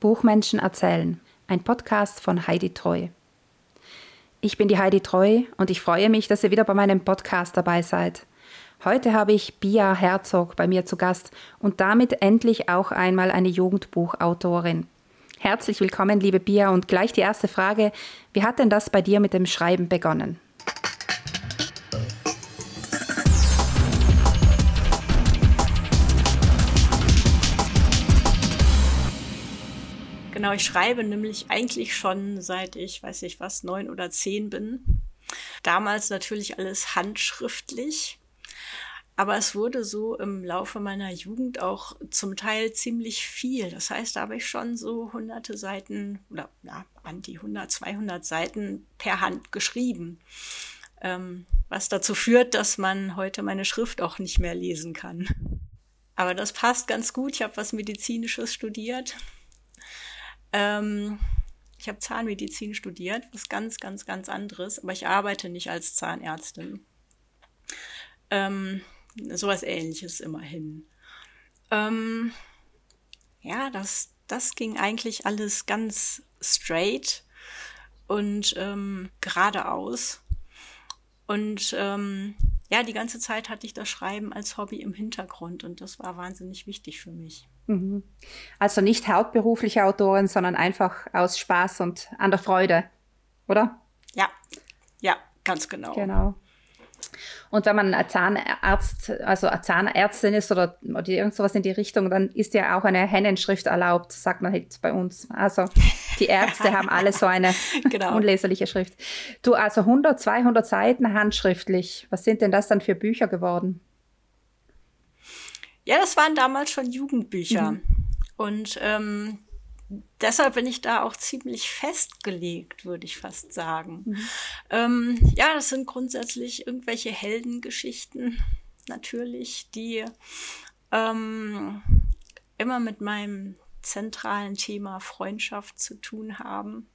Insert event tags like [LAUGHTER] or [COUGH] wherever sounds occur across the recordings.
Buchmenschen erzählen, ein Podcast von Heidi Treu. Ich bin die Heidi Treu und ich freue mich, dass ihr wieder bei meinem Podcast dabei seid. Heute habe ich Bia Herzog bei mir zu Gast und damit endlich auch einmal eine Jugendbuchautorin. Herzlich willkommen, liebe Bia, und gleich die erste Frage. Wie hat denn das bei dir mit dem Schreiben begonnen? Genau, ich schreibe nämlich eigentlich schon seit ich, weiß ich was, neun oder zehn bin. Damals natürlich alles handschriftlich. Aber es wurde so im Laufe meiner Jugend auch zum Teil ziemlich viel. Das heißt, da habe ich schon so hunderte Seiten oder ja, an die 100, 200 Seiten per Hand geschrieben. Ähm, was dazu führt, dass man heute meine Schrift auch nicht mehr lesen kann. Aber das passt ganz gut. Ich habe was Medizinisches studiert ähm, ich habe Zahnmedizin studiert, was ganz, ganz, ganz anderes, aber ich arbeite nicht als Zahnärztin. Ähm, sowas ähnliches immerhin. Ähm, ja, das, das ging eigentlich alles ganz straight und ähm, geradeaus. Und ähm, ja, die ganze Zeit hatte ich das Schreiben als Hobby im Hintergrund und das war wahnsinnig wichtig für mich. Mhm. Also nicht hauptberufliche Autorin, sondern einfach aus Spaß und an der Freude, oder? Ja, ja, ganz genau. Genau. Und wenn man ein Zahnarzt, also eine Zahnärztin ist oder, oder irgend sowas in die Richtung, dann ist ja auch eine Hennenschrift erlaubt, sagt man halt bei uns. Also die Ärzte haben alle so eine [LAUGHS] genau. unleserliche Schrift. Du, also 100, 200 Seiten handschriftlich. Was sind denn das dann für Bücher geworden? Ja, das waren damals schon Jugendbücher. Mhm. Und ähm, deshalb bin ich da auch ziemlich festgelegt, würde ich fast sagen. Mhm. Ähm, ja, das sind grundsätzlich irgendwelche Heldengeschichten, natürlich, die ähm, immer mit meinem zentralen Thema Freundschaft zu tun haben.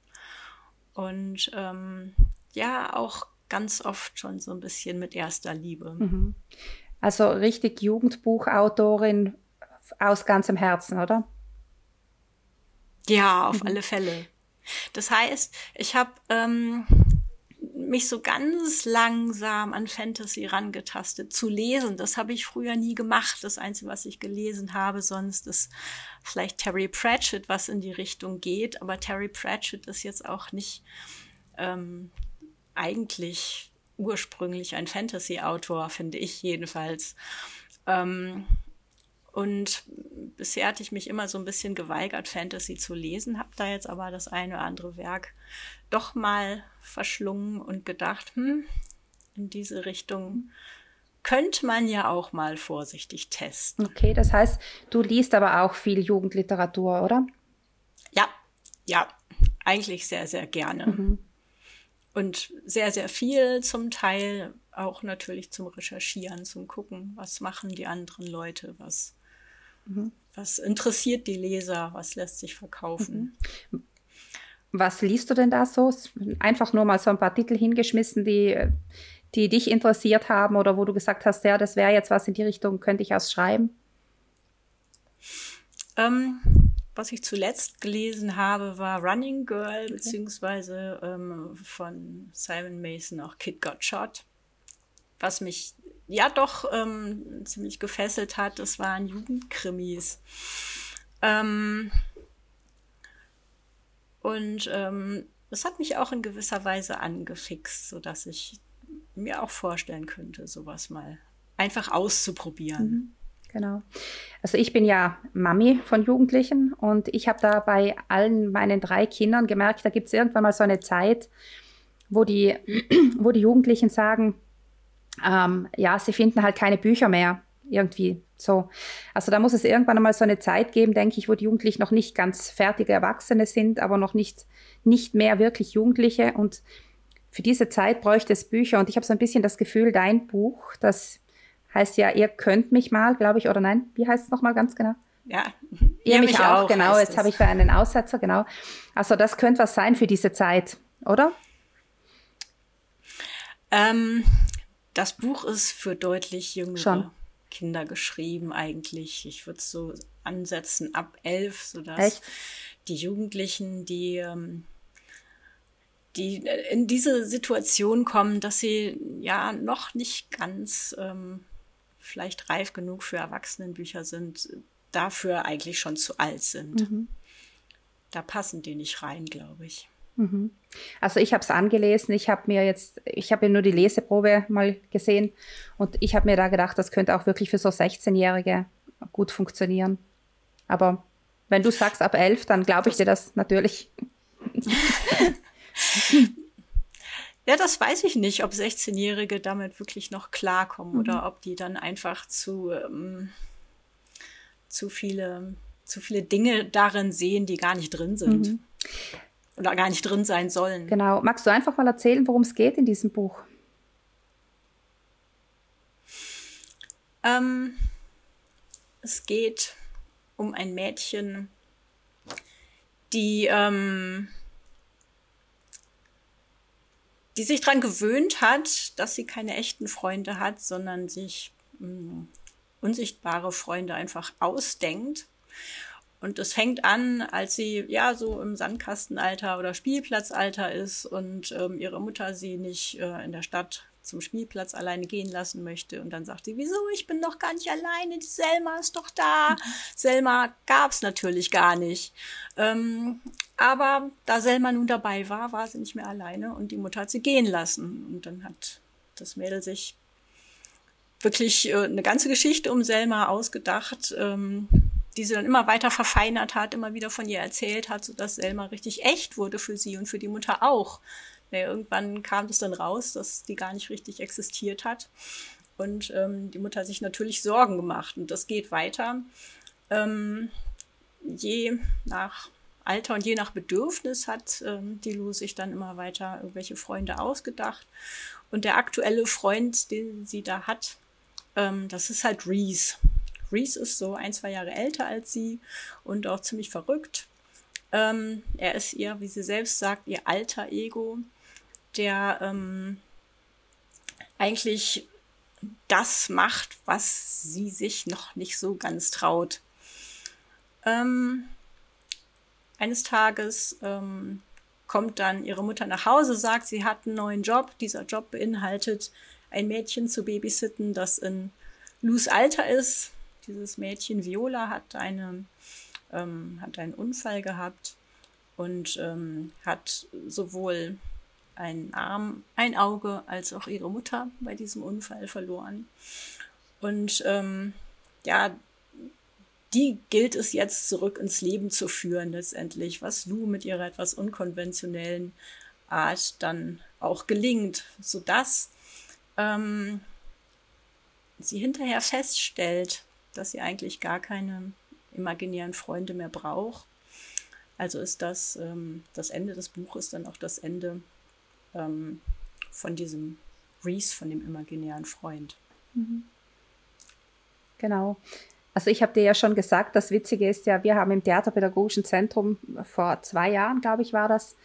Und ähm, ja, auch ganz oft schon so ein bisschen mit erster Liebe. Mhm. Also richtig Jugendbuchautorin aus ganzem Herzen, oder? Ja, auf mhm. alle Fälle. Das heißt, ich habe ähm, mich so ganz langsam an Fantasy rangetastet, zu lesen. Das habe ich früher nie gemacht. Das Einzige, was ich gelesen habe, sonst ist vielleicht Terry Pratchett, was in die Richtung geht. Aber Terry Pratchett ist jetzt auch nicht ähm, eigentlich ursprünglich ein Fantasy-Autor, finde ich jedenfalls. Ähm, und bisher hatte ich mich immer so ein bisschen geweigert, Fantasy zu lesen, habe da jetzt aber das eine oder andere Werk doch mal verschlungen und gedacht, hm, in diese Richtung könnte man ja auch mal vorsichtig testen. Okay, das heißt, du liest aber auch viel Jugendliteratur, oder? Ja, ja, eigentlich sehr, sehr gerne. Mhm und sehr, sehr viel zum Teil auch natürlich zum Recherchieren, zum Gucken, was machen die anderen Leute, was, mhm. was interessiert die Leser, was lässt sich verkaufen. Mhm. Was liest du denn da so? Einfach nur mal so ein paar Titel hingeschmissen, die, die dich interessiert haben oder wo du gesagt hast, ja, das wäre jetzt was in die Richtung, könnte ich erst schreiben? Ähm, was ich zuletzt gelesen habe, war Running Girl, beziehungsweise ähm, von Simon Mason auch Kid Got Shot. Was mich ja doch ähm, ziemlich gefesselt hat, das waren Jugendkrimis. Ähm, und ähm, hat mich auch in gewisser Weise angefixt, sodass ich mir auch vorstellen könnte, sowas mal einfach auszuprobieren. Mhm. Genau. Also ich bin ja Mami von Jugendlichen und ich habe da bei allen meinen drei Kindern gemerkt, da gibt es irgendwann mal so eine Zeit, wo die, [CLEARS THROAT] wo die Jugendlichen sagen, ähm, ja, sie finden halt keine Bücher mehr irgendwie so. Also da muss es irgendwann mal so eine Zeit geben, denke ich, wo die Jugendlichen noch nicht ganz fertige Erwachsene sind, aber noch nicht, nicht mehr wirklich Jugendliche und für diese Zeit bräuchte es Bücher und ich habe so ein bisschen das Gefühl, dein Buch, das heißt ja, ihr könnt mich mal, glaube ich, oder nein, wie heißt es nochmal ganz genau? Ja, ihr, ihr mich, mich, auch, auch genau. Jetzt habe ich da einen Aussetzer, genau. Also das könnte was sein für diese Zeit, oder? Ähm, das Buch ist für deutlich jüngere Schon. Kinder geschrieben eigentlich. Ich würde es so ansetzen ab elf, sodass Echt? die Jugendlichen, die, ähm, die in diese Situation kommen, dass sie ja noch nicht ganz ähm, vielleicht reif genug für Erwachsenenbücher sind, dafür eigentlich schon zu alt sind. Mhm. Da passen die nicht rein, glaube ich. Mhm. Also ich habe es angelesen, ich habe mir jetzt, ich habe ja nur die Leseprobe mal gesehen und ich habe mir da gedacht, das könnte auch wirklich für so 16-Jährige gut funktionieren. Aber wenn du sagst ab 11, dann glaube ich dir das natürlich. [LAUGHS] Ja, das weiß ich nicht, ob 16-Jährige damit wirklich noch klarkommen mhm. oder ob die dann einfach zu, ähm, zu, viele, zu viele Dinge darin sehen, die gar nicht drin sind. Mhm. Oder gar nicht drin sein sollen. Genau. Magst du einfach mal erzählen, worum es geht in diesem Buch? Ähm, es geht um ein Mädchen, die, ähm, die sich daran gewöhnt hat, dass sie keine echten Freunde hat, sondern sich mh, hm, unsichtbare Freunde einfach ausdenkt. Und es fängt an, als sie ja so im Sandkastenalter oder Spielplatzalter ist und ähm, ihre Mutter sie nicht äh, in der Stadt zum Spielplatz alleine gehen lassen möchte. Und dann sagt sie, wieso, ich bin doch gar nicht alleine, die Selma ist doch da. Mhm. Selma gab's natürlich gar nicht. Ähm, aber da Selma nun dabei war, war sie nicht mehr alleine und die Mutter hat sie gehen lassen. Und dann hat das Mädel sich wirklich äh, eine ganze Geschichte um Selma ausgedacht, ähm, die sie dann immer weiter verfeinert hat, immer wieder von ihr erzählt hat, sodass Selma richtig echt wurde für sie und für die Mutter auch. Ja, irgendwann kam das dann raus, dass die gar nicht richtig existiert hat. Und ähm, die Mutter hat sich natürlich Sorgen gemacht. Und das geht weiter. Ähm, je nach Alter und je nach Bedürfnis hat ähm, die Lu sich dann immer weiter irgendwelche Freunde ausgedacht. Und der aktuelle Freund, den sie da hat, ähm, das ist halt Reese. Reese ist so ein, zwei Jahre älter als sie und auch ziemlich verrückt. Ähm, er ist ihr, wie sie selbst sagt, ihr alter Ego der ähm, eigentlich das macht, was sie sich noch nicht so ganz traut. Ähm, eines Tages ähm, kommt dann ihre Mutter nach Hause, sagt, sie hat einen neuen Job. Dieser Job beinhaltet, ein Mädchen zu babysitten, das in Lus Alter ist. Dieses Mädchen Viola hat, eine, ähm, hat einen Unfall gehabt und ähm, hat sowohl einen Arm, ein Auge als auch ihre Mutter bei diesem Unfall verloren. Und ähm, ja, die gilt es jetzt zurück ins Leben zu führen letztendlich, was Lou mit ihrer etwas unkonventionellen Art dann auch gelingt, sodass ähm, sie hinterher feststellt, dass sie eigentlich gar keine imaginären Freunde mehr braucht. Also ist das ähm, das Ende des Buches dann auch das Ende ähm, von diesem Reese, von dem imaginären Freund. Mhm. Genau. Also ich habe dir ja schon gesagt, das Witzige ist ja, wir haben im Theaterpädagogischen Zentrum vor zwei Jahren, glaube ich, war das,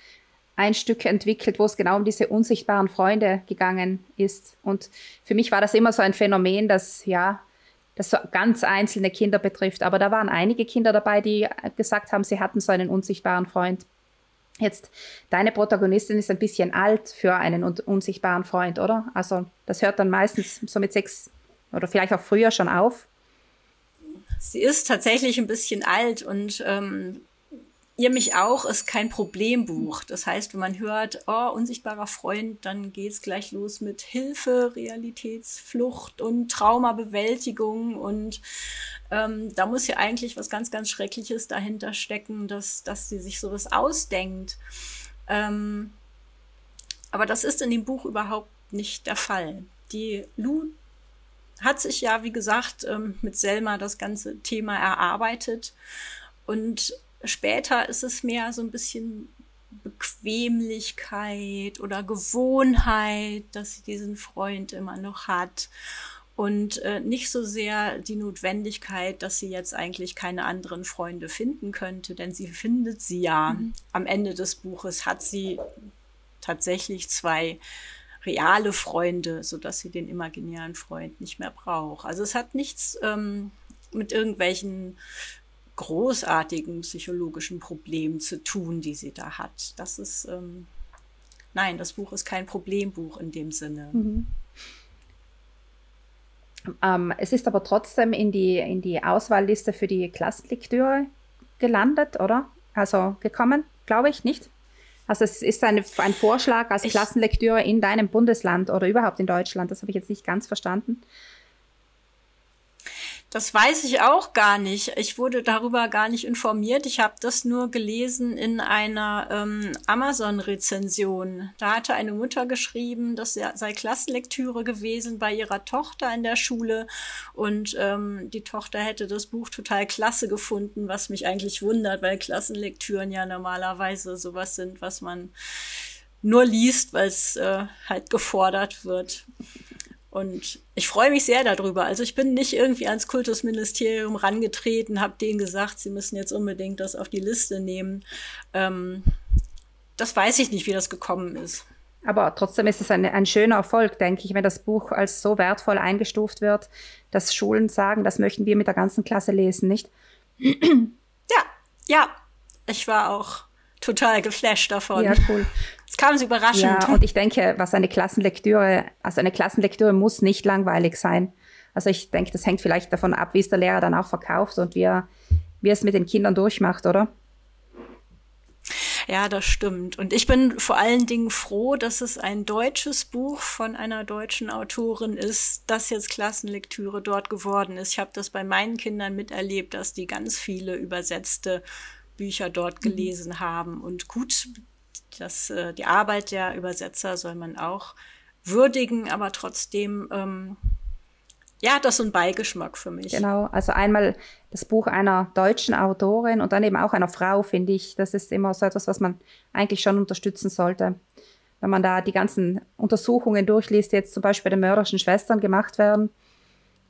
ein Stück entwickelt, wo es genau um diese unsichtbaren Freunde gegangen ist. Und für mich war das immer so ein Phänomen, das ja, das so ganz einzelne Kinder betrifft. Aber da waren einige Kinder dabei, die gesagt haben, sie hatten so einen unsichtbaren Freund. Jetzt, deine Protagonistin ist ein bisschen alt für einen unsichtbaren Freund, oder? Also, das hört dann meistens so mit sechs oder vielleicht auch früher schon auf. Sie ist tatsächlich ein bisschen alt und ähm, Ihr mich auch ist kein Problembuch. Das heißt, wenn man hört, oh, unsichtbarer Freund, dann geht's gleich los mit Hilfe, Realitätsflucht und Traumabewältigung. Und ähm, da muss ja eigentlich was ganz, ganz Schreckliches dahinter stecken, dass, dass sie sich sowas ausdenkt. Ähm, aber das ist in dem Buch überhaupt nicht der Fall. Die Lu hat sich ja, wie gesagt, ähm, mit Selma das ganze Thema erarbeitet und Später ist es mehr so ein bisschen Bequemlichkeit oder Gewohnheit, dass sie diesen Freund immer noch hat und äh, nicht so sehr die Notwendigkeit, dass sie jetzt eigentlich keine anderen Freunde finden könnte, denn sie findet sie ja. Mhm. Am Ende des Buches hat sie tatsächlich zwei reale Freunde, so dass sie den imaginären Freund nicht mehr braucht. Also es hat nichts ähm, mit irgendwelchen großartigen psychologischen Problemen zu tun, die sie da hat. Das ist, ähm, nein, das Buch ist kein Problembuch in dem Sinne. Mhm. Ähm, es ist aber trotzdem in die, in die Auswahlliste für die Klassenlektüre gelandet, oder? Also gekommen, glaube ich, nicht? Also es ist eine, ein Vorschlag als ich, Klassenlektüre in deinem Bundesland oder überhaupt in Deutschland. Das habe ich jetzt nicht ganz verstanden. Das weiß ich auch gar nicht. Ich wurde darüber gar nicht informiert. Ich habe das nur gelesen in einer ähm, Amazon-Rezension. Da hatte eine Mutter geschrieben, das sei Klassenlektüre gewesen bei ihrer Tochter in der Schule und ähm, die Tochter hätte das Buch total klasse gefunden, was mich eigentlich wundert, weil Klassenlektüren ja normalerweise sowas sind, was man nur liest, weil es äh, halt gefordert wird. Und ich freue mich sehr darüber. Also ich bin nicht irgendwie ans Kultusministerium rangetreten, habe denen gesagt, sie müssen jetzt unbedingt das auf die Liste nehmen. Ähm, das weiß ich nicht, wie das gekommen ist. Aber trotzdem ist es ein, ein schöner Erfolg, denke ich, wenn das Buch als so wertvoll eingestuft wird, dass Schulen sagen, das möchten wir mit der ganzen Klasse lesen, nicht? Ja, ja. Ich war auch total geflasht davon. Ja, cool. Es kam so überraschend. Ja, und ich denke, was eine Klassenlektüre, also eine Klassenlektüre muss nicht langweilig sein. Also ich denke, das hängt vielleicht davon ab, wie es der Lehrer dann auch verkauft und wie er, wie er es mit den Kindern durchmacht, oder? Ja, das stimmt. Und ich bin vor allen Dingen froh, dass es ein deutsches Buch von einer deutschen Autorin ist, das jetzt Klassenlektüre dort geworden ist. Ich habe das bei meinen Kindern miterlebt, dass die ganz viele übersetzte Bücher dort mhm. gelesen mhm. haben. Und gut, das, äh, die Arbeit der Übersetzer soll man auch würdigen, aber trotzdem, ähm, ja, das ist ein Beigeschmack für mich. Genau, also einmal das Buch einer deutschen Autorin und dann eben auch einer Frau, finde ich. Das ist immer so etwas, was man eigentlich schon unterstützen sollte. Wenn man da die ganzen Untersuchungen durchliest, die jetzt zum Beispiel bei den mörderischen Schwestern gemacht werden,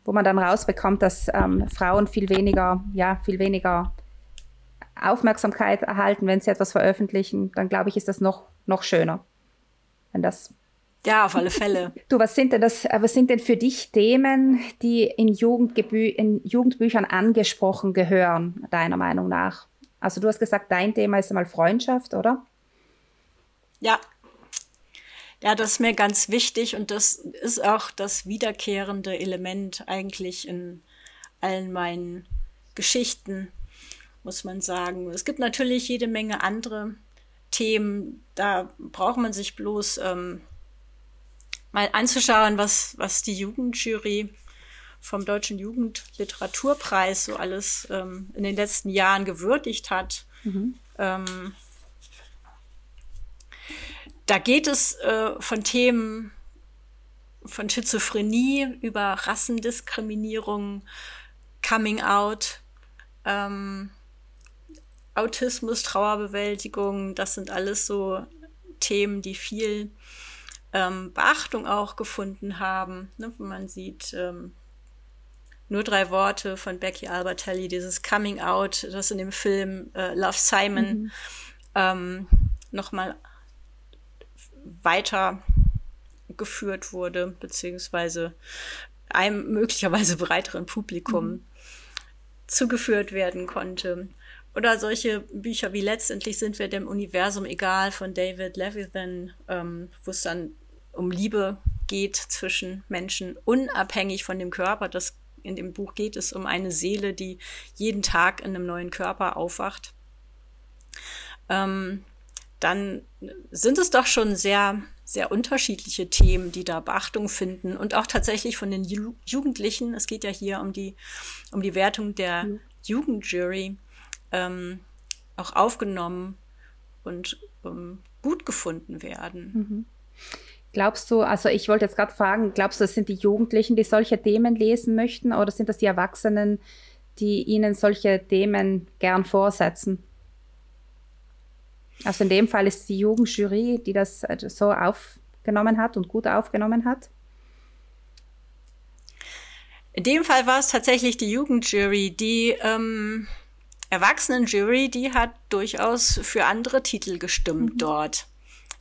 wo man dann rausbekommt, dass ähm, Frauen viel weniger, ja, viel weniger Aufmerksamkeit erhalten, wenn sie etwas veröffentlichen, dann glaube ich, ist das noch, noch schöner. Wenn das ja, auf alle Fälle. [LAUGHS] Du, was sind denn das, äh, was sind denn für dich Themen, die in, Jugendgebü in Jugendbüchern angesprochen gehören, deiner Meinung nach? Also du hast gesagt, dein Thema ist einmal Freundschaft, oder? Ja. Ja, das ist mir ganz wichtig und das ist auch das wiederkehrende Element eigentlich in allen meinen Geschichten muss man sagen. Es gibt natürlich jede Menge andere Themen. Da braucht man sich bloß ähm, mal anzuschauen, was, was die Jugendjury vom Deutschen Jugendliteraturpreis so alles ähm, in den letzten Jahren gewürdigt hat. Mhm. Ähm, da geht es äh, von Themen von Schizophrenie über Rassendiskriminierung, Coming Out, ähm, Autismus, Trauerbewältigung, das sind alles so Themen, die viel ähm, Beachtung auch gefunden haben. Ne? Man sieht ähm, nur drei Worte von Becky Albertelli, dieses Coming Out, das in dem Film äh, Love Simon mhm. ähm, nochmal weiter geführt wurde, beziehungsweise einem möglicherweise breiteren Publikum mhm. zugeführt werden konnte. Oder solche Bücher wie Letztendlich sind wir dem Universum egal von David Levithan, ähm, wo es dann um Liebe geht zwischen Menschen, unabhängig von dem Körper. Das, in dem Buch geht es um eine Seele, die jeden Tag in einem neuen Körper aufwacht. Ähm, dann sind es doch schon sehr, sehr unterschiedliche Themen, die da Beachtung finden und auch tatsächlich von den Ju Jugendlichen. Es geht ja hier um die, um die Wertung der mhm. Jugendjury ähm, auch aufgenommen und ähm, gut gefunden werden. Mhm. Glaubst du, also ich wollte jetzt gerade fragen, glaubst du, das sind die Jugendlichen, die solche Themen lesen möchten oder sind das die Erwachsenen, die ihnen solche Themen gern vorsetzen? Also in dem Fall ist die Jugendjury, die das äh, so aufgenommen hat und gut aufgenommen hat. In dem Fall war es tatsächlich die Jugendjury, die ähm, Erwachsenenjury, die hat durchaus für andere Titel gestimmt mhm. dort.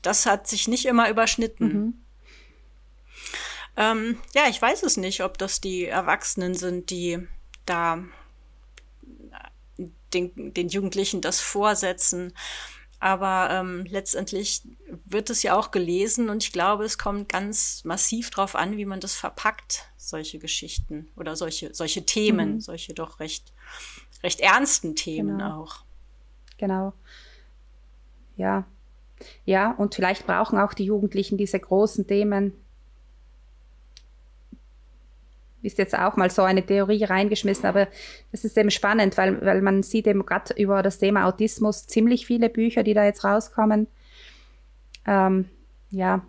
Das hat sich nicht immer überschnitten. Mhm. Ähm, ja, ich weiß es nicht, ob das die Erwachsenen sind, die da den, den Jugendlichen das vorsetzen. Aber ähm, letztendlich wird es ja auch gelesen und ich glaube, es kommt ganz massiv drauf an, wie man das verpackt, solche Geschichten oder solche, solche Themen, mhm. solche doch recht, recht ernsten Themen genau. auch. Genau. Ja. Ja, und vielleicht brauchen auch die Jugendlichen diese großen Themen, ist jetzt auch mal so eine Theorie reingeschmissen, aber das ist eben spannend, weil, weil man sieht eben gerade über das Thema Autismus ziemlich viele Bücher, die da jetzt rauskommen. Ähm, ja,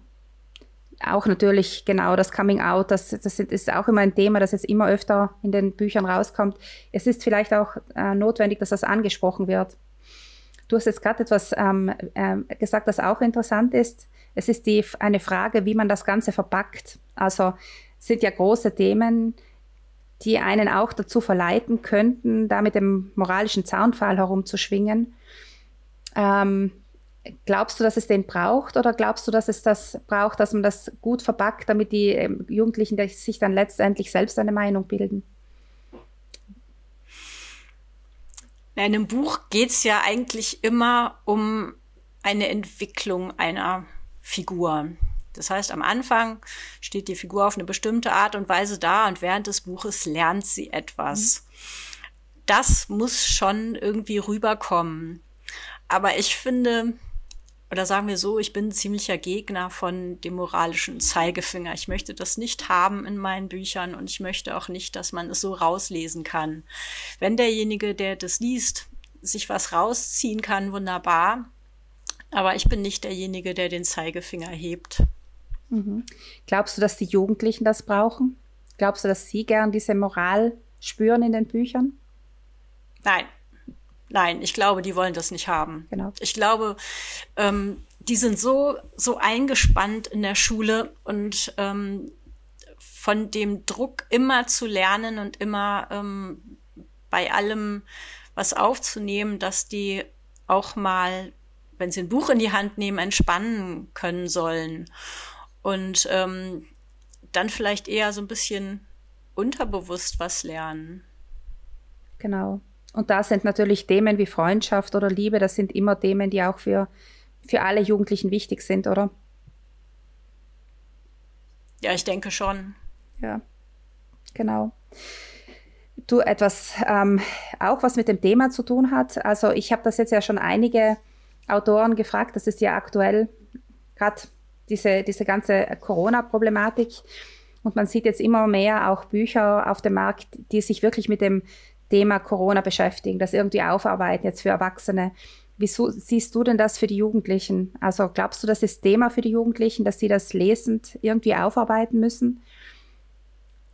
auch natürlich genau das Coming Out, das, das ist auch immer ein Thema, das jetzt immer öfter in den Büchern rauskommt. Es ist vielleicht auch äh, notwendig, dass das angesprochen wird. Du hast jetzt gerade etwas ähm, äh, gesagt, das auch interessant ist. Es ist die, eine Frage, wie man das Ganze verpackt. Also sind ja große Themen, die einen auch dazu verleiten könnten, da mit dem moralischen Zaunpfahl herumzuschwingen. Ähm, glaubst du, dass es den braucht oder glaubst du, dass es das braucht, dass man das gut verpackt, damit die ähm, Jugendlichen sich dann letztendlich selbst eine Meinung bilden? In einem Buch geht es ja eigentlich immer um eine Entwicklung einer Figur. Das heißt, am Anfang steht die Figur auf eine bestimmte Art und Weise da und während des Buches lernt sie etwas. Mhm. Das muss schon irgendwie rüberkommen. Aber ich finde, oder sagen wir so, ich bin ein ziemlicher Gegner von dem moralischen Zeigefinger. Ich möchte das nicht haben in meinen Büchern und ich möchte auch nicht, dass man es so rauslesen kann. Wenn derjenige, der das liest, sich was rausziehen kann, wunderbar. Aber ich bin nicht derjenige, der den Zeigefinger hebt. Mhm. Glaubst du, dass die Jugendlichen das brauchen? Glaubst du, dass sie gern diese Moral spüren in den Büchern? Nein. Nein, ich glaube, die wollen das nicht haben. Genau. Ich glaube, ähm, die sind so, so eingespannt in der Schule und ähm, von dem Druck immer zu lernen und immer ähm, bei allem was aufzunehmen, dass die auch mal, wenn sie ein Buch in die Hand nehmen, entspannen können sollen und ähm, dann vielleicht eher so ein bisschen unterbewusst was lernen. Genau. Und da sind natürlich Themen wie Freundschaft oder Liebe, das sind immer Themen, die auch für, für alle Jugendlichen wichtig sind, oder? Ja, ich denke schon. Ja, genau. Du, etwas ähm, auch, was mit dem Thema zu tun hat. Also ich habe das jetzt ja schon einige Autoren gefragt, das ist ja aktuell gerade diese, diese ganze Corona-Problematik. Und man sieht jetzt immer mehr auch Bücher auf dem Markt, die sich wirklich mit dem Thema Corona beschäftigen, das irgendwie aufarbeiten jetzt für Erwachsene. Wieso siehst du denn das für die Jugendlichen? Also glaubst du, das ist Thema für die Jugendlichen, dass sie das lesend irgendwie aufarbeiten müssen?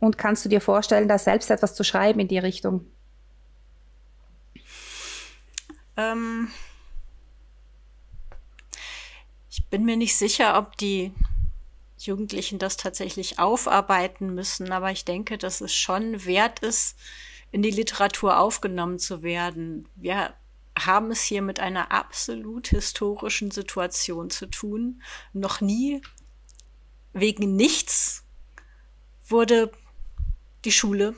Und kannst du dir vorstellen, da selbst etwas zu schreiben in die Richtung? Ähm, bin mir nicht sicher, ob die Jugendlichen das tatsächlich aufarbeiten müssen, aber ich denke, dass es schon wert ist, in die Literatur aufgenommen zu werden. Wir haben es hier mit einer absolut historischen Situation zu tun. Noch nie wegen nichts wurde die Schule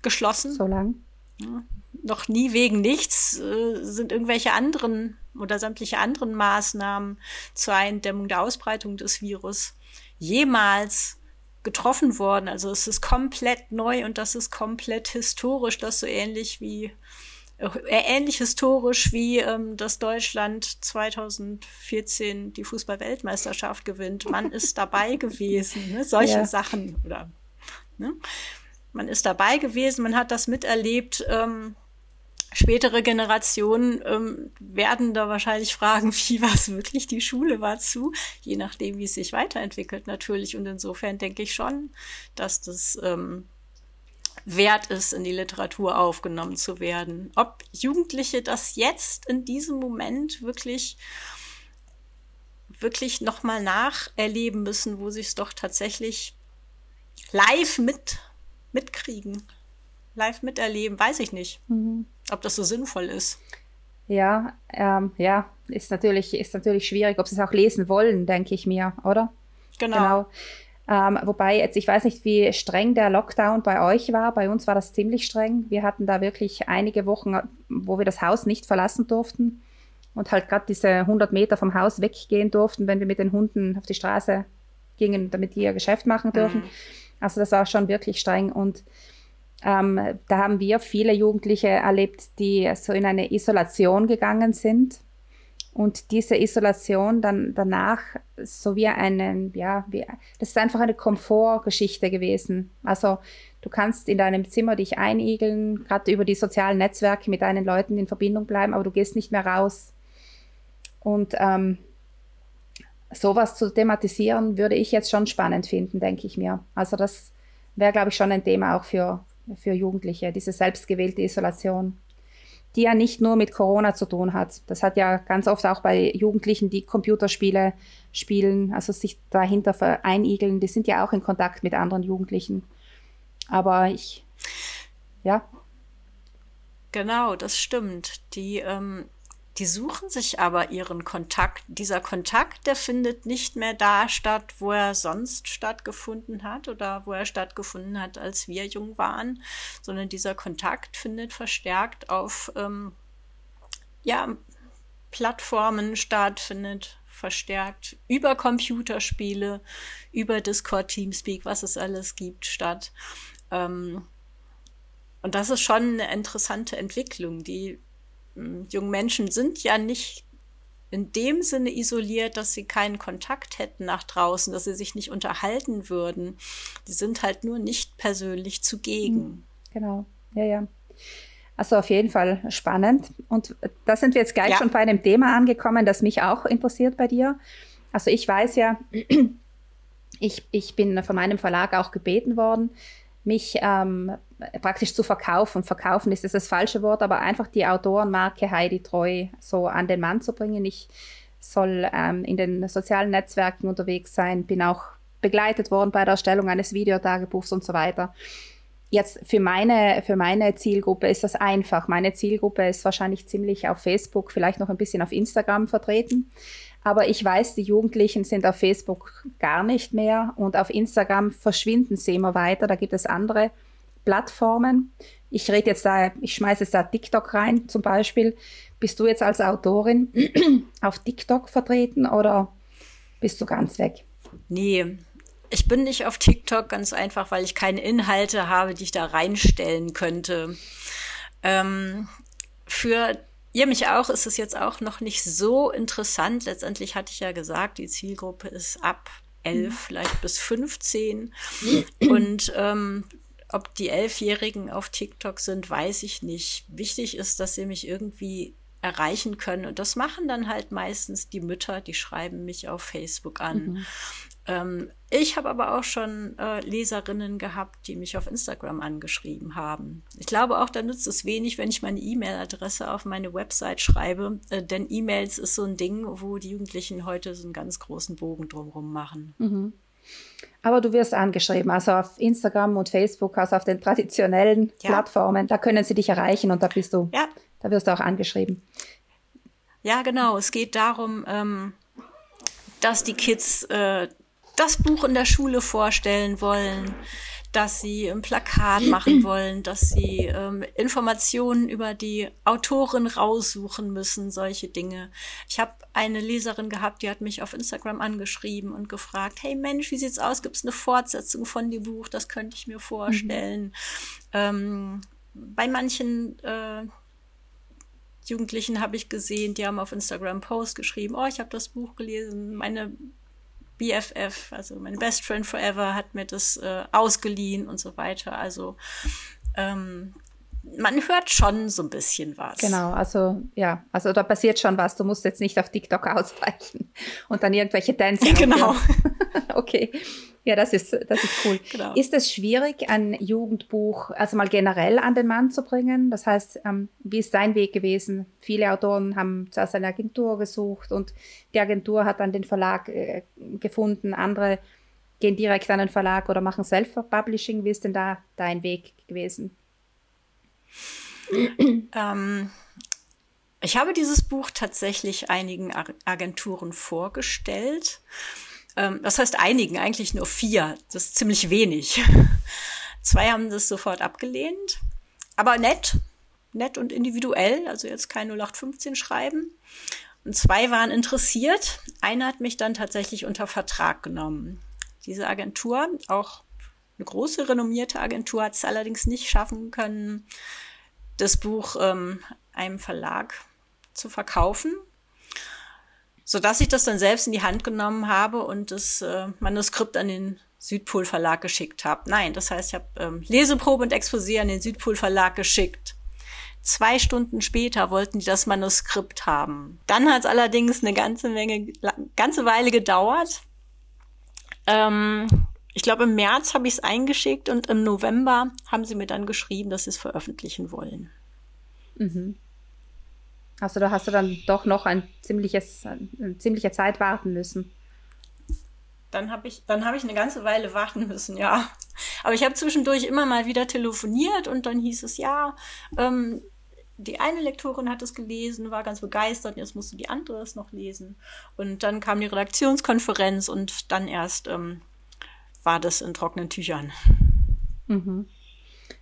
geschlossen. So lang. Ja, noch nie wegen nichts äh, sind irgendwelche anderen oder sämtliche anderen Maßnahmen zur Eindämmung der Ausbreitung des Virus jemals getroffen worden. Also es ist komplett neu und das ist komplett historisch, das so ähnlich wie äh, ähnlich historisch wie ähm, dass Deutschland 2014 die Fußball-Weltmeisterschaft gewinnt. Man ist [LAUGHS] dabei gewesen, ne? solche ja. Sachen oder ne? man ist dabei gewesen, man hat das miterlebt. Ähm, spätere Generationen ähm, werden da wahrscheinlich fragen, [LAUGHS] wie was wirklich die Schule war zu, je nachdem, wie es sich weiterentwickelt natürlich. Und insofern denke ich schon, dass das ähm, wert ist, in die Literatur aufgenommen zu werden. Ob Jugendliche das jetzt in diesem Moment wirklich wirklich nochmal nacherleben müssen, wo sie es doch tatsächlich live mit mitkriegen, live miterleben, weiß ich nicht. Mhm ob das so sinnvoll ist. Ja, ähm, ja, ist natürlich, ist natürlich schwierig, ob sie es auch lesen wollen, denke ich mir, oder? Genau. genau. Ähm, wobei jetzt, ich weiß nicht, wie streng der Lockdown bei euch war. Bei uns war das ziemlich streng. Wir hatten da wirklich einige Wochen, wo wir das Haus nicht verlassen durften und halt gerade diese 100 Meter vom Haus weggehen durften, wenn wir mit den Hunden auf die Straße gingen, damit die ihr Geschäft machen dürfen. Mhm. Also das war schon wirklich streng und ähm, da haben wir viele Jugendliche erlebt, die so in eine Isolation gegangen sind und diese Isolation dann danach so wie einen, ja, wie, das ist einfach eine Komfortgeschichte gewesen. Also du kannst in deinem Zimmer dich einigeln, gerade über die sozialen Netzwerke mit deinen Leuten in Verbindung bleiben, aber du gehst nicht mehr raus. Und ähm, sowas zu thematisieren, würde ich jetzt schon spannend finden, denke ich mir. Also das wäre, glaube ich, schon ein Thema auch für, für Jugendliche, diese selbstgewählte Isolation die ja nicht nur mit Corona zu tun hat. Das hat ja ganz oft auch bei Jugendlichen, die Computerspiele spielen, also sich dahinter vereinigeln, die sind ja auch in Kontakt mit anderen Jugendlichen. Aber ich, ja. Genau, das stimmt. Die ähm, die suchen sich aber ihren Kontakt. Dieser Kontakt, der findet nicht mehr da statt, wo er sonst stattgefunden hat oder wo er stattgefunden hat, als wir jung waren, sondern dieser Kontakt findet verstärkt auf ähm, ja, Plattformen statt, findet verstärkt über Computerspiele, über Discord, Teamspeak, was es alles gibt, statt. Ähm, und das ist schon eine interessante Entwicklung, die jungen Menschen sind ja nicht in dem Sinne isoliert, dass sie keinen Kontakt hätten nach draußen, dass sie sich nicht unterhalten würden. Die sind halt nur nicht persönlich zugegen. Hm, genau, ja, ja. Also auf jeden Fall spannend. Und da sind wir jetzt gleich ja. schon bei einem Thema angekommen, das mich auch interessiert bei dir. Also ich weiß ja, [CLEARS THROAT] ich, ich bin von meinem Verlag auch gebeten worden, mich ähm, praktisch zu verkaufen. Verkaufen ist das, falsche Wort, aber einfach die Autorenmarke Heidi Treu so an den Mann zu bringen. Ich soll ähm, in den sozialen Netzwerken unterwegs sein, bin auch begleitet worden bei der Erstellung eines Videotagebuchs und so weiter. Jetzt für meine, für meine Zielgruppe ist das einfach. Meine Zielgruppe ist wahrscheinlich ziemlich auf Facebook, vielleicht noch ein bisschen auf Instagram vertreten. Aber ich weiß, die Jugendlichen sind auf Facebook gar nicht mehr und auf Instagram verschwinden sie immer weiter. Da gibt es andere Plattformen. Ich rede jetzt da, ich schmeiße jetzt da TikTok rein zum Beispiel. Bist du jetzt als Autorin [CLEARS THROAT] auf TikTok vertreten oder bist du ganz weg? Nee, ich bin nicht auf TikTok ganz einfach, weil ich keine Inhalte habe, die ich da reinstellen könnte. Ähm, für Ihr mich auch, ist es jetzt auch noch nicht so interessant. Letztendlich hatte ich ja gesagt, die Zielgruppe ist ab elf, mhm. vielleicht bis 15. [CLEARS THROAT] Und ähm, ob die Elfjährigen auf TikTok sind, weiß ich nicht. Wichtig ist, dass sie mich irgendwie erreichen können. Und das machen dann halt meistens die Mütter, die schreiben mich auf Facebook an. Mhm. Ähm, ich habe aber auch schon äh, Leserinnen gehabt, die mich auf Instagram angeschrieben haben. Ich glaube auch, da nützt es wenig, wenn ich meine E-Mail-Adresse auf meine Website schreibe, äh, denn E-Mails ist so ein Ding, wo die Jugendlichen heute so einen ganz großen Bogen drumherum machen. Mhm. Aber du wirst angeschrieben, also auf Instagram und Facebook, also auf den traditionellen ja. Plattformen, da können sie dich erreichen und da bist du, ja. da wirst du auch angeschrieben. Ja, genau. Es geht darum, ähm, dass die Kids äh, das Buch in der Schule vorstellen wollen, dass sie ein Plakat machen [CLEARS THROAT] wollen, dass sie ähm, Informationen über die Autorin raussuchen müssen, solche Dinge. Ich habe eine Leserin gehabt, die hat mich auf Instagram angeschrieben und gefragt, hey Mensch, wie sieht's aus? Gibt es eine Fortsetzung von dem Buch? Das könnte ich mir vorstellen. Mhm. Ähm, bei manchen äh, Jugendlichen habe ich gesehen, die haben auf Instagram Post geschrieben, oh, ich habe das Buch gelesen, meine BFF, also mein Best Friend Forever, hat mir das äh, ausgeliehen und so weiter. Also ähm, man hört schon so ein bisschen was. Genau, also ja, also da passiert schon was. Du musst jetzt nicht auf TikTok [LAUGHS] ausweichen und dann irgendwelche Tänze. [LAUGHS] Genau. [LAUGHS] okay. Ja, das ist, das ist cool. Genau. Ist es schwierig, ein Jugendbuch, also mal generell an den Mann zu bringen? Das heißt, ähm, wie ist dein Weg gewesen? Viele Autoren haben zuerst eine Agentur gesucht und die Agentur hat dann den Verlag äh, gefunden. Andere gehen direkt an den Verlag oder machen Self-Publishing. Wie ist denn da dein Weg gewesen? Ähm, ich habe dieses Buch tatsächlich einigen Agenturen vorgestellt. Ähm, das heißt einigen, eigentlich nur vier. Das ist ziemlich wenig. [LAUGHS] Zwei haben das sofort abgelehnt. Aber nett, nett und individuell, also jetzt kein 0815 schreiben. Und zwei waren interessiert. Einer hat mich dann tatsächlich unter Vertrag genommen. Diese Agentur, auch eine große renommierte Agentur, hat es allerdings nicht schaffen können, das Buch ähm, einem Verlag zu verkaufen, so dass ich das dann selbst in die Hand genommen habe und das äh, Manuskript an den Südpol Verlag geschickt habe. Nein, das heißt, ich habe ähm, Leseprobe und Exposé an den Südpol Verlag geschickt. Zwei Stunden später wollten die das Manuskript haben. Dann hat es allerdings eine ganze Menge, ganze Weile gedauert. Ähm, ich glaube, im März habe ich es eingeschickt und im November haben sie mir dann geschrieben, dass sie es veröffentlichen wollen. Mhm. Also da hast du dann doch noch ein ziemliches, eine ziemliche Zeit warten müssen. Dann habe ich, dann habe ich eine ganze Weile warten müssen, ja. Aber ich habe zwischendurch immer mal wieder telefoniert und dann hieß es ja, ähm, die eine Lektorin hat es gelesen, war ganz begeistert, jetzt musste die andere es noch lesen. Und dann kam die Redaktionskonferenz und dann erst ähm, war das in trockenen Tüchern. Mhm.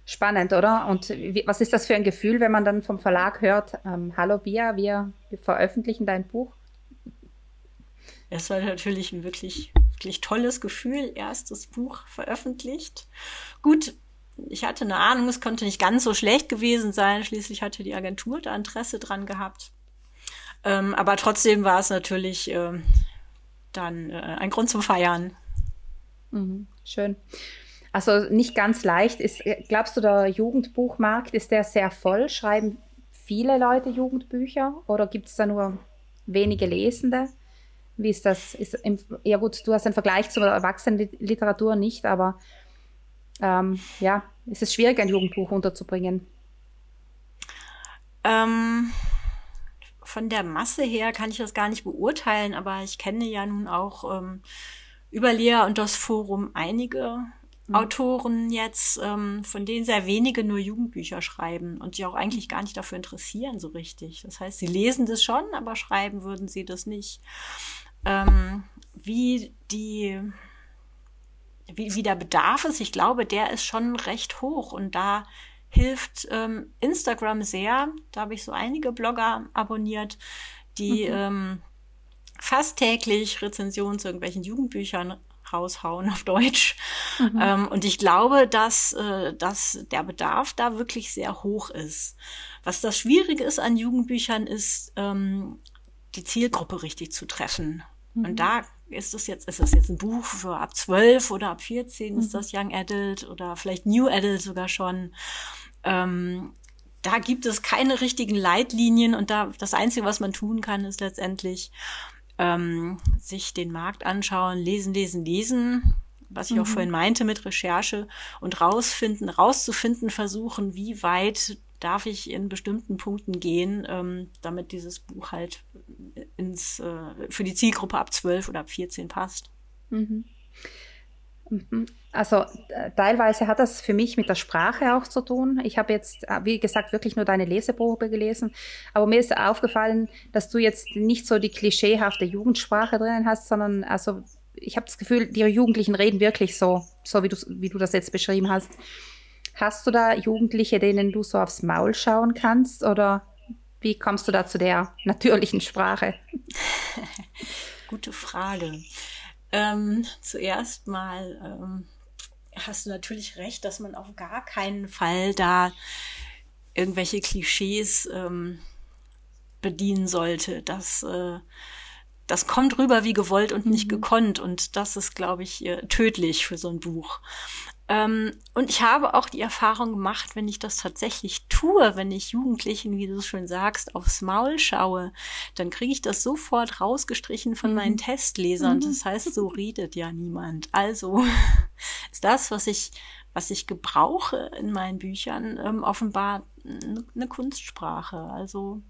Spannend, oder? Und wie, was ist das für ein Gefühl, wenn man dann vom Verlag hört, ähm, hallo Bia, wir, wir veröffentlichen dein Buch? Es war natürlich ein wirklich, wirklich tolles Gefühl, erstes Buch veröffentlicht. Gut, ich hatte eine Ahnung, es konnte nicht ganz so schlecht gewesen sein. Schließlich hatte die Agentur da Interesse dran gehabt. Ähm, aber trotzdem war es natürlich äh, dann äh, ein Grund zum Feiern. Mhm, schön. Also nicht ganz leicht. Ist, glaubst du, der Jugendbuchmarkt, ist der sehr voll? Schreiben viele Leute Jugendbücher oder gibt es da nur wenige Lesende? Wie ist das? Ist im, ja gut, du hast einen Vergleich zur Erwachsenenliteratur nicht, aber ähm, ja, ist es schwierig, ein Jugendbuch unterzubringen? Ähm, von der Masse her kann ich das gar nicht beurteilen, aber ich kenne ja nun auch ähm, über Lea und das Forum einige mhm. Autoren jetzt, ähm, von denen sehr wenige nur Jugendbücher schreiben und die auch eigentlich gar nicht dafür interessieren so richtig. Das heißt, sie lesen das schon, aber schreiben würden sie das nicht. Ähm, wie die wie, wie der Bedarf ist, ich glaube, der ist schon recht hoch und da hilft ähm, Instagram sehr. Da habe ich so einige Blogger abonniert, die mhm. ähm, fast täglich Rezensionen zu irgendwelchen Jugendbüchern raushauen auf Deutsch. Mhm. Ähm, und ich glaube, dass, äh, dass der Bedarf da wirklich sehr hoch ist. Was das Schwierige ist an Jugendbüchern, ist, ähm, die Zielgruppe richtig zu treffen. Mhm. Und da ist das jetzt, ist das jetzt ein Buch für ab 12 oder ab 14 mhm. ist das Young Adult oder vielleicht New Adult sogar schon. Ähm, da gibt es keine richtigen Leitlinien und da das Einzige, was man tun kann, ist letztendlich ähm, sich den Markt anschauen, lesen, lesen, lesen, was ich mhm. auch vorhin meinte mit Recherche und rausfinden, rauszufinden, versuchen, wie weit darf ich in bestimmten Punkten gehen, ähm, damit dieses Buch halt ins, äh, für die Zielgruppe ab 12 oder ab 14 passt. Mhm. Also äh, teilweise hat das für mich mit der Sprache auch zu tun. Ich habe jetzt, äh, wie gesagt, wirklich nur deine Leseprobe gelesen, aber mir ist aufgefallen, dass du jetzt nicht so die klischeehafte Jugendsprache drinnen hast, sondern also ich habe das Gefühl, die Jugendlichen reden wirklich so, so wie du, wie du das jetzt beschrieben hast. Hast du da Jugendliche, denen du so aufs Maul schauen kannst oder wie kommst du da zu der [LAUGHS] natürlichen Sprache? Gute Frage. Ähm, zuerst mal ähm, hast du natürlich recht, dass man auf gar keinen Fall da irgendwelche Klischees ähm, bedienen sollte. Das, äh, das kommt rüber wie gewollt und nicht mhm. gekonnt. Und das ist, glaube ich, äh, tödlich für so ein Buch. Ähm, und ich habe auch die Erfahrung gemacht, wenn ich das tatsächlich tue, wenn ich Jugendlichen, wie du es schon sagst, aufs Maul schaue, dann kriege ich das sofort rausgestrichen von mhm. meinen Testlesern. Mhm. Das heißt, so redet ja niemand. Also [LAUGHS] ist das, was ich, was ich gebrauche in meinen Büchern, ähm, offenbar eine Kunstsprache. Also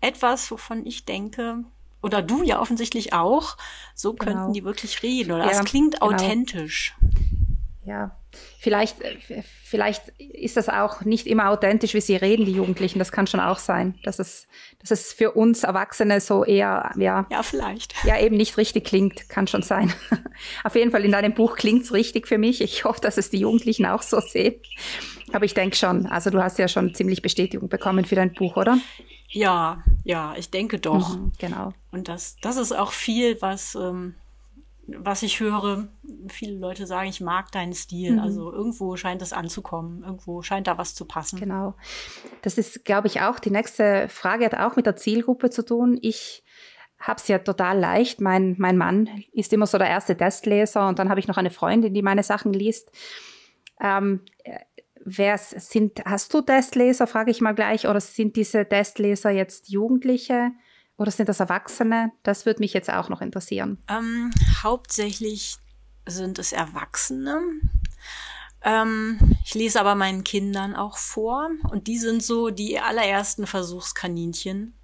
etwas, wovon ich denke, oder du ja offensichtlich auch, so könnten genau. die wirklich reden. Oder ja, es klingt genau. authentisch. Ja, vielleicht, äh, vielleicht ist das auch nicht immer authentisch, wie sie reden, die Jugendlichen. Das kann schon auch sein, dass es, dass es für uns Erwachsene so eher, ja. Ja, vielleicht. Ja, eben nicht richtig klingt, kann schon sein. [LAUGHS] Auf jeden Fall in deinem Buch klingt es richtig für mich. Ich hoffe, dass es die Jugendlichen auch so sehen. Aber ich denke schon, also du hast ja schon ziemlich Bestätigung bekommen für dein Buch, oder? Ja, ja, ich denke doch. Mhm, genau. Und das, das ist auch viel, was, ähm, was ich höre, viele Leute sagen, ich mag deinen Stil. Mhm. Also irgendwo scheint es anzukommen, irgendwo scheint da was zu passen. Genau. Das ist, glaube ich, auch die nächste Frage, hat auch mit der Zielgruppe zu tun. Ich habe es ja total leicht. Mein, mein Mann ist immer so der erste Testleser und dann habe ich noch eine Freundin, die meine Sachen liest. Ähm, wer sind, hast du Testleser, frage ich mal gleich, oder sind diese Testleser jetzt Jugendliche? Oder sind das Erwachsene? Das würde mich jetzt auch noch interessieren. Ähm, hauptsächlich sind es Erwachsene. Ähm, ich lese aber meinen Kindern auch vor und die sind so die allerersten Versuchskaninchen.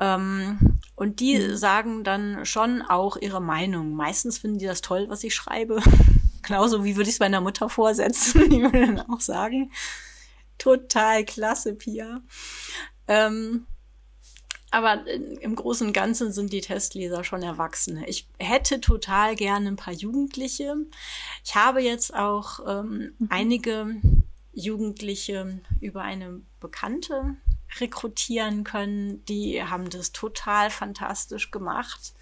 Ähm, und die mhm. sagen dann schon auch ihre Meinung. Meistens finden die das toll, was ich schreibe. [LAUGHS] Genauso wie würde ich es meiner Mutter vorsetzen. [LAUGHS] Die würde dann auch sagen, total klasse, Pia. Ähm, aber im Großen und Ganzen sind die Testleser schon Erwachsene. Ich hätte total gerne ein paar Jugendliche. Ich habe jetzt auch ähm, mhm. einige Jugendliche über eine Bekannte rekrutieren können. Die haben das total fantastisch gemacht.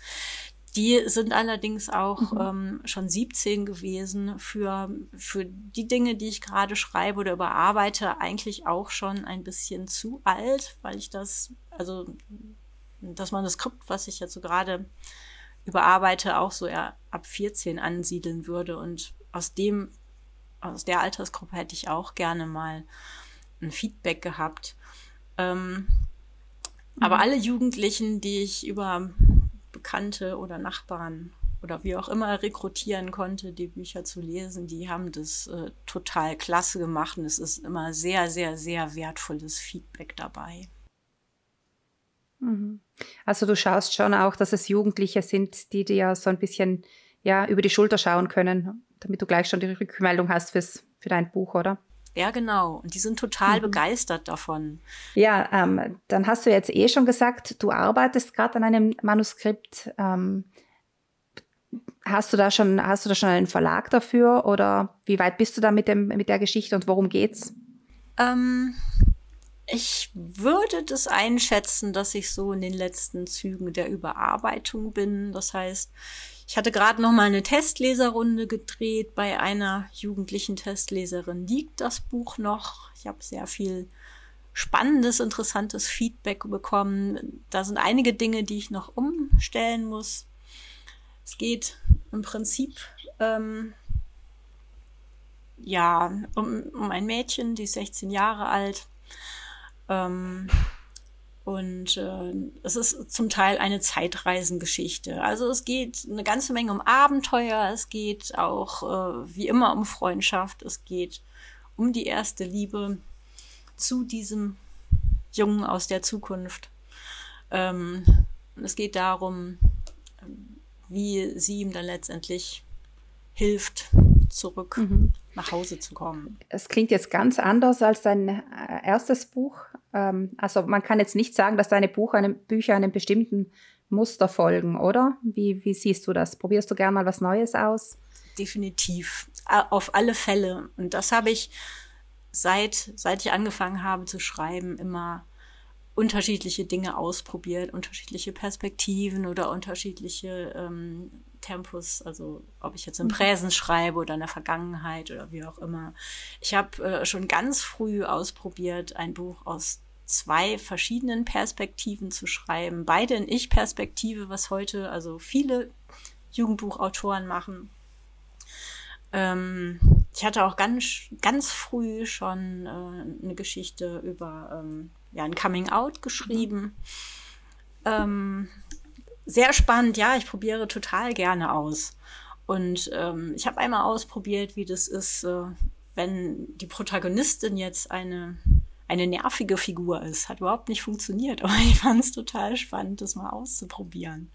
Die sind allerdings auch mhm. ähm, schon 17 gewesen für, für die Dinge, die ich gerade schreibe oder überarbeite, eigentlich auch schon ein bisschen zu alt, weil ich das also das Manuskript, was ich jetzt so gerade überarbeite, auch so eher ab 14 ansiedeln würde. Und aus dem, aus der Altersgruppe hätte ich auch gerne mal ein Feedback gehabt. Ähm, mhm. Aber alle Jugendlichen, die ich über Bekannte oder Nachbarn oder wie auch immer rekrutieren konnte, die Bücher zu lesen, die haben das äh, total klasse gemacht und es ist immer sehr, sehr, sehr wertvolles Feedback dabei. Mhm. Also du schaust schon auch, dass es Jugendliche sind, die dir so ein bisschen ja, über die Schulter schauen können, damit du gleich schon die Rückmeldung hast fürs, für dein Buch, oder? Ja, genau. Und die sind total mhm. begeistert davon. Ja, ähm, dann hast du jetzt eh schon gesagt, du arbeitest gerade an einem Manuskript. Ähm, hast du da schon, hast du da schon einen Verlag dafür oder wie weit bist du da mit dem, mit der Geschichte und worum geht's? Ähm, ich würde das einschätzen, dass ich so in den letzten Zügen der Überarbeitung bin. Das heißt, ich hatte gerade noch mal eine Testleserrunde gedreht. Bei einer jugendlichen Testleserin liegt das Buch noch. Ich habe sehr viel spannendes, interessantes Feedback bekommen. Da sind einige Dinge, die ich noch umstellen muss. Es geht im Prinzip ähm, ja um, um ein Mädchen, die ist 16 Jahre alt ähm, und äh, es ist zum Teil eine Zeitreisengeschichte. Also es geht eine ganze Menge um Abenteuer, es geht auch äh, wie immer um Freundschaft, es geht um die erste Liebe zu diesem Jungen aus der Zukunft. Ähm, es geht darum, wie sie ihm dann letztendlich hilft, zurück mhm. nach Hause zu kommen. Es klingt jetzt ganz anders als dein äh, erstes Buch. Ähm, also man kann jetzt nicht sagen, dass deine Buch einem, Bücher einem bestimmten Muster folgen, oder? Wie, wie siehst du das? Probierst du gerne mal was Neues aus? Definitiv. Auf alle Fälle. Und das habe ich seit, seit ich angefangen habe zu schreiben, immer unterschiedliche Dinge ausprobiert, unterschiedliche Perspektiven oder unterschiedliche ähm, Tempus, also ob ich jetzt im mhm. Präsen schreibe oder in der Vergangenheit oder wie auch immer. Ich habe äh, schon ganz früh ausprobiert, ein Buch aus zwei verschiedenen Perspektiven zu schreiben. Beide in Ich-Perspektive, was heute also viele Jugendbuchautoren machen. Ähm, ich hatte auch ganz, ganz früh schon äh, eine Geschichte über ähm, ja, ein Coming Out geschrieben. Mhm. Ähm, sehr spannend, ja, ich probiere total gerne aus. Und ähm, ich habe einmal ausprobiert, wie das ist, äh, wenn die Protagonistin jetzt eine, eine nervige Figur ist. Hat überhaupt nicht funktioniert, [LAUGHS] aber ich fand es total spannend, das mal auszuprobieren.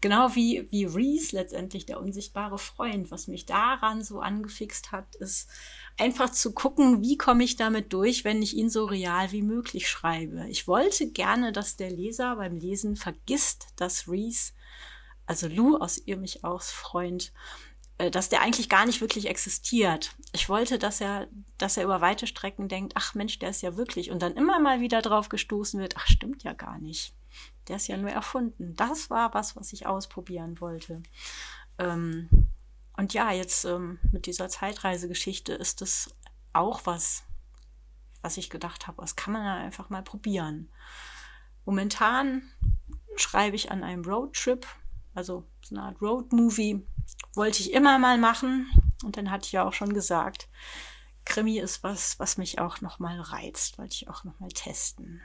Genau wie, wie Reese letztendlich, der unsichtbare Freund. Was mich daran so angefixt hat, ist einfach zu gucken, wie komme ich damit durch, wenn ich ihn so real wie möglich schreibe. Ich wollte gerne, dass der Leser beim Lesen vergisst, dass Reese, also Lou aus ihr mich aus Freund, äh, dass der eigentlich gar nicht wirklich existiert. Ich wollte, dass er, dass er über weite Strecken denkt, ach Mensch, der ist ja wirklich und dann immer mal wieder drauf gestoßen wird, ach stimmt ja gar nicht. Der ist ja nur erfunden. Das war was, was ich ausprobieren wollte. Ähm, und ja, jetzt ähm, mit dieser Zeitreisegeschichte ist das auch was, was ich gedacht habe, das kann man ja einfach mal probieren. Momentan schreibe ich an einem Roadtrip, also so eine Art Roadmovie wollte ich immer mal machen. Und dann hatte ich ja auch schon gesagt, Krimi ist was, was mich auch noch mal reizt, wollte ich auch noch mal testen.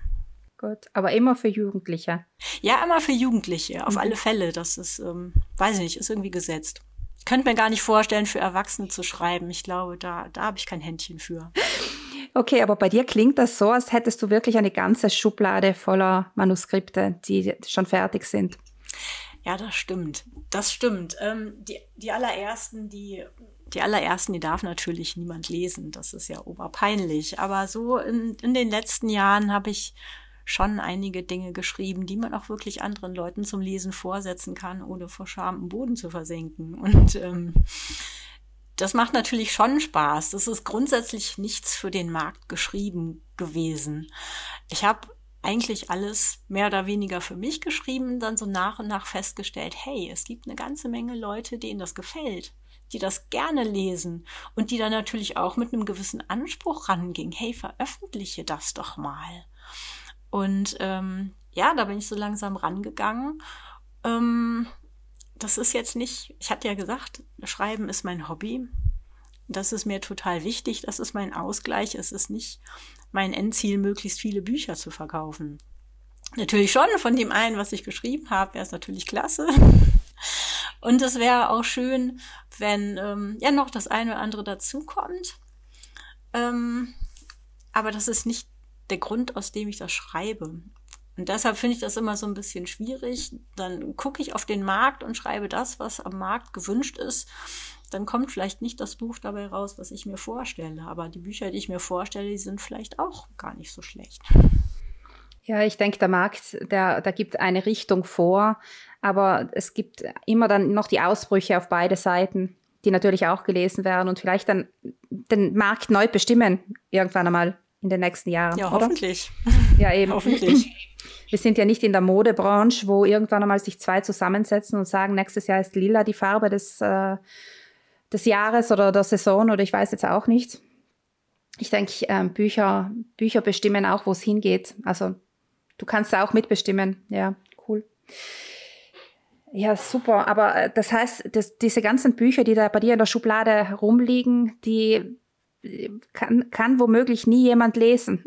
Gut, aber immer für Jugendliche. Ja, immer für Jugendliche, auf mhm. alle Fälle. Das ist, ähm, weiß ich nicht, ist irgendwie gesetzt. Ich könnte mir gar nicht vorstellen, für Erwachsene zu schreiben. Ich glaube, da, da habe ich kein Händchen für. [LAUGHS] Okay, aber bei dir klingt das so, als hättest du wirklich eine ganze Schublade voller Manuskripte, die schon fertig sind. Ja, das stimmt. Das stimmt. Ähm, die, die allerersten, die, die allerersten, die darf natürlich niemand lesen. Das ist ja oberpeinlich. Aber so in, in den letzten Jahren habe ich schon einige Dinge geschrieben, die man auch wirklich anderen Leuten zum Lesen vorsetzen kann, ohne vor Scham im Boden zu versenken. [LAUGHS] Und ähm, das macht natürlich schon Spaß. Das ist grundsätzlich nichts für den Markt geschrieben gewesen. Ich habe eigentlich alles mehr oder weniger für mich geschrieben, dann so nach und nach festgestellt, hey, es gibt eine ganze Menge Leute, denen das gefällt, die das gerne lesen und die dann natürlich auch mit einem gewissen Anspruch rangingen, hey, veröffentliche das doch mal. Und ähm, ja, da bin ich so langsam rangegangen. Ähm, das ist jetzt nicht, ich hatte ja gesagt, Schreiben ist mein Hobby. Das ist mir total wichtig, das ist mein Ausgleich. Es ist nicht mein Endziel, möglichst viele Bücher zu verkaufen. Natürlich schon, von dem einen, was ich geschrieben habe, wäre es natürlich klasse. Und es wäre auch schön, wenn ähm, ja noch das eine oder andere dazukommt. Ähm, aber das ist nicht der Grund, aus dem ich das schreibe. Und deshalb finde ich das immer so ein bisschen schwierig. Dann gucke ich auf den Markt und schreibe das, was am Markt gewünscht ist dann kommt vielleicht nicht das Buch dabei raus, was ich mir vorstelle. Aber die Bücher, die ich mir vorstelle, die sind vielleicht auch gar nicht so schlecht. Ja, ich denke, der Markt, der, der gibt eine Richtung vor, aber es gibt immer dann noch die Ausbrüche auf beide Seiten, die natürlich auch gelesen werden und vielleicht dann den Markt neu bestimmen, irgendwann einmal in den nächsten Jahren. Ja, oder? hoffentlich. Ja, eben. hoffentlich. [LAUGHS] Wir sind ja nicht in der Modebranche, wo irgendwann einmal sich zwei zusammensetzen und sagen, nächstes Jahr ist lila die Farbe des äh, des Jahres oder der Saison oder ich weiß jetzt auch nicht. Ich denke, ähm, Bücher, Bücher bestimmen auch, wo es hingeht. Also du kannst auch mitbestimmen. Ja, cool. Ja, super. Aber äh, das heißt, dass diese ganzen Bücher, die da bei dir in der Schublade rumliegen, die kann, kann womöglich nie jemand lesen,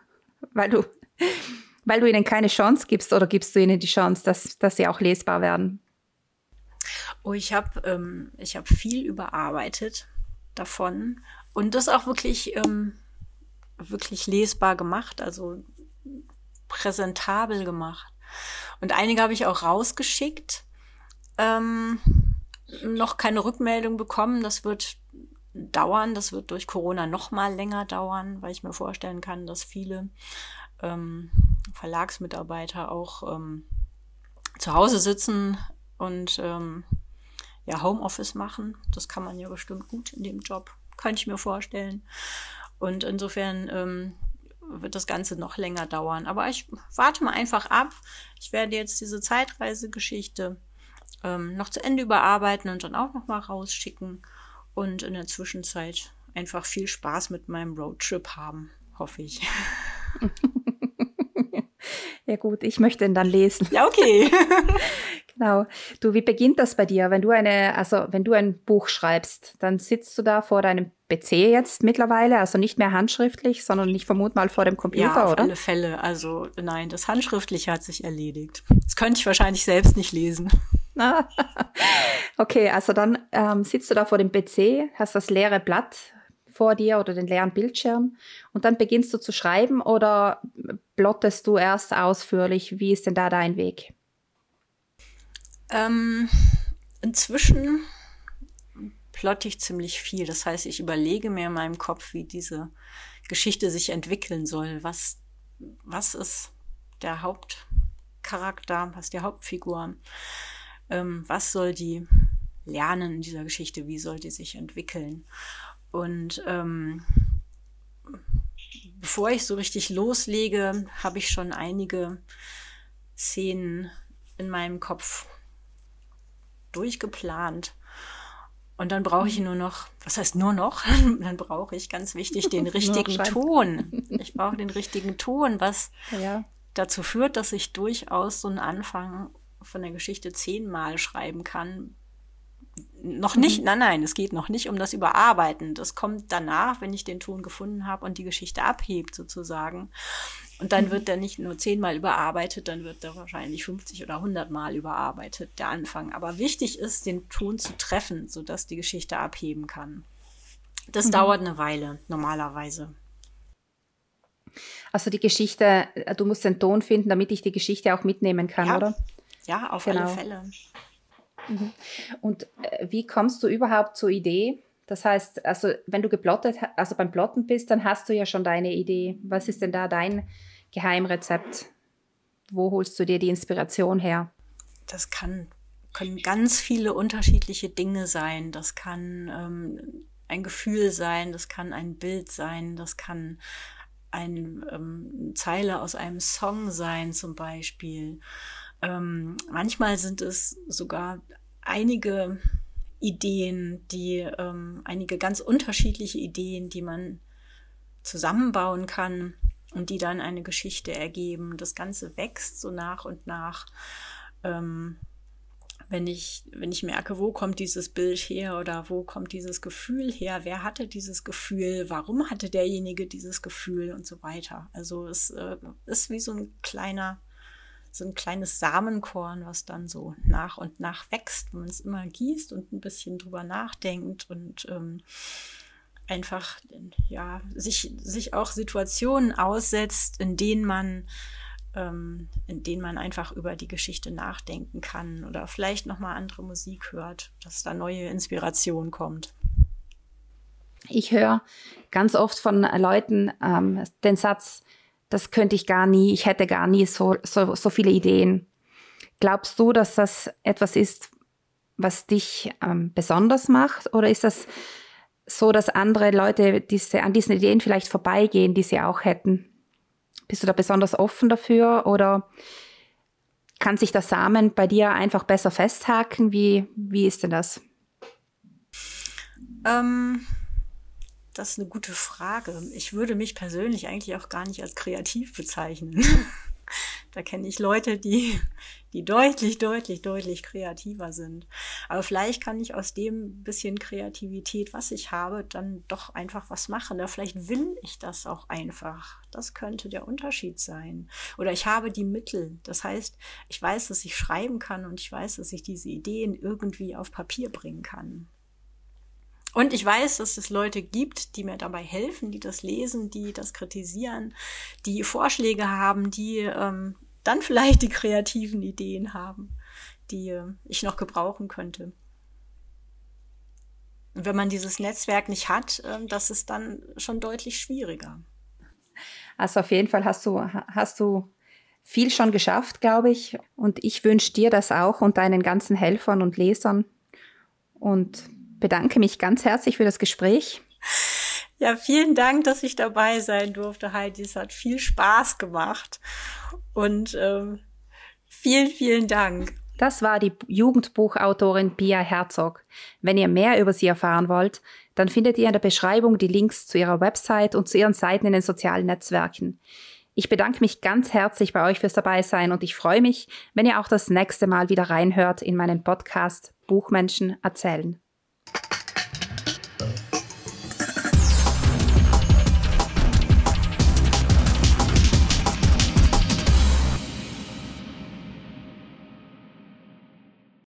[LAUGHS] weil du, weil du ihnen keine Chance gibst oder gibst du ihnen die Chance, dass, dass sie auch lesbar werden? Oh, ich habe ähm, hab viel überarbeitet davon und das auch wirklich, ähm, wirklich lesbar gemacht, also präsentabel gemacht. Und einige habe ich auch rausgeschickt, ähm, noch keine Rückmeldung bekommen. Das wird dauern, das wird durch Corona noch mal länger dauern, weil ich mir vorstellen kann, dass viele ähm, Verlagsmitarbeiter auch ähm, zu Hause sitzen und ähm, ja, Homeoffice machen. Das kann man ja bestimmt gut in dem Job, kann ich mir vorstellen. Und insofern ähm, wird das Ganze noch länger dauern. Aber ich warte mal einfach ab. Ich werde jetzt diese Zeitreisegeschichte ähm, noch zu Ende überarbeiten und dann auch noch mal rausschicken. Und in der Zwischenzeit einfach viel Spaß mit meinem Roadtrip haben, hoffe ich. [LAUGHS] Ja gut, ich möchte ihn dann lesen. Ja, okay. [LAUGHS] Genau. Du, wie beginnt das bei dir? Wenn du eine, also wenn du ein Buch schreibst, dann sitzt du da vor deinem PC jetzt mittlerweile, also nicht mehr handschriftlich, sondern ich vermute mal vor dem Computer, ja, auf oder? auf alle Fälle. Also nein, das Handschriftliche hat sich erledigt. Das könnte ich wahrscheinlich selbst nicht lesen. [LAUGHS] okay, also dann ähm, sitzt du da vor dem PC, hast das leere Blatt vor dir oder den leeren Bildschirm und dann beginnst du zu schreiben oder plottest du erst ausführlich, wie ist denn da dein Weg? Ähm, inzwischen plotte ich ziemlich viel. Das heißt, ich überlege mir in meinem Kopf, wie diese Geschichte sich entwickeln soll. Was, was ist der Hauptcharakter, was ist die Hauptfigur? Ähm, was soll die lernen in dieser Geschichte? Wie soll die sich entwickeln? Und ähm, bevor ich so richtig loslege, habe ich schon einige Szenen in meinem Kopf durchgeplant. Und dann brauche ich nur noch, was heißt nur noch? [LAUGHS] dann brauche ich ganz wichtig den [LAUGHS] richtigen Ton. [LAUGHS] Ich brauche den richtigen Ton, was ja. dazu führt, dass ich durchaus so einen Anfang von der Geschichte zehnmal schreiben kann, noch nicht, mhm. nein, nein, es geht noch nicht um das Überarbeiten. Das kommt danach, wenn ich den Ton gefunden habe und die Geschichte abhebt sozusagen. Und dann mhm. wird der nicht nur zehnmal überarbeitet, dann wird der wahrscheinlich 50 oder 100 Mal überarbeitet, der Anfang. Aber wichtig ist, den Ton zu treffen, sodass die Geschichte abheben kann. Das mhm. dauert eine Weile, normalerweise. Also die Geschichte, du musst den Ton finden, damit ich die Geschichte auch mitnehmen kann, ja. oder? Ja, auf genau. alle Fälle. Mhm. Und äh, wie kommst du überhaupt zur Idee? Das heißt, also wenn du geplottet, also beim Plotten bist, dann hast du ja schon deine Idee. Was ist denn da dein Geheimrezept? Wo holst du dir die Inspiration her? Das kann, können ganz viele unterschiedliche Dinge sein. Das kann ähm, ein Gefühl sein, das kann ein Bild sein, das kann ein, ähm, eine Zeile aus einem Song sein zum Beispiel. Ähm, manchmal sind es sogar einige Ideen, die ähm, einige ganz unterschiedliche Ideen, die man zusammenbauen kann und die dann eine Geschichte ergeben. Das Ganze wächst so nach und nach. Ähm, wenn ich, wenn ich merke, wo kommt dieses Bild her oder wo kommt dieses Gefühl her, wer hatte dieses Gefühl, warum hatte derjenige dieses Gefühl und so weiter. Also es äh, ist wie so ein kleiner so ein kleines Samenkorn, was dann so nach und nach wächst, wenn man es immer gießt und ein bisschen drüber nachdenkt und ähm, einfach ja sich sich auch Situationen aussetzt, in denen man ähm, in denen man einfach über die Geschichte nachdenken kann oder vielleicht noch mal andere Musik hört, dass da neue Inspiration kommt. Ich höre ganz oft von Leuten ähm, den Satz, das könnte ich gar nie, ich hätte gar nie so, so, so viele Ideen. Glaubst du, dass das etwas ist, was dich ähm, besonders macht? Oder ist das so, dass andere Leute diese, an diesen Ideen vielleicht vorbeigehen, die sie auch hätten? Bist du da besonders offen dafür oder kann sich der Samen bei dir einfach besser festhaken? Wie, wie ist denn das? Ähm, das ist eine gute Frage. Ich würde mich persönlich eigentlich auch gar nicht als kreativ bezeichnen. [LAUGHS] da kenne ich Leute, die, die deutlich, deutlich, deutlich kreativer sind. Aber vielleicht kann ich aus dem bisschen Kreativität, was ich habe, dann doch einfach was machen. Oder vielleicht will ich das auch einfach. Das könnte der Unterschied sein. Oder ich habe die Mittel. Das heißt, ich weiß, dass ich schreiben kann und ich weiß, dass ich diese Ideen irgendwie auf Papier bringen kann. Und ich weiß, dass es Leute gibt, die mir dabei helfen, die das lesen, die das kritisieren, die Vorschläge haben, die ähm, dann vielleicht die kreativen Ideen haben, die äh, ich noch gebrauchen könnte. Und wenn man dieses Netzwerk nicht hat, äh, das ist dann schon deutlich schwieriger. Also auf jeden Fall hast du, hast du viel schon geschafft, glaube ich. Und ich wünsche dir das auch und deinen ganzen Helfern und Lesern. Und bedanke mich ganz herzlich für das Gespräch. Ja, vielen Dank, dass ich dabei sein durfte, Heidi. Es hat viel Spaß gemacht. Und ähm, vielen, vielen Dank. Das war die Jugendbuchautorin Pia Herzog. Wenn ihr mehr über sie erfahren wollt, dann findet ihr in der Beschreibung die Links zu ihrer Website und zu ihren Seiten in den sozialen Netzwerken. Ich bedanke mich ganz herzlich bei euch fürs Dabeisein und ich freue mich, wenn ihr auch das nächste Mal wieder reinhört in meinen Podcast Buchmenschen erzählen.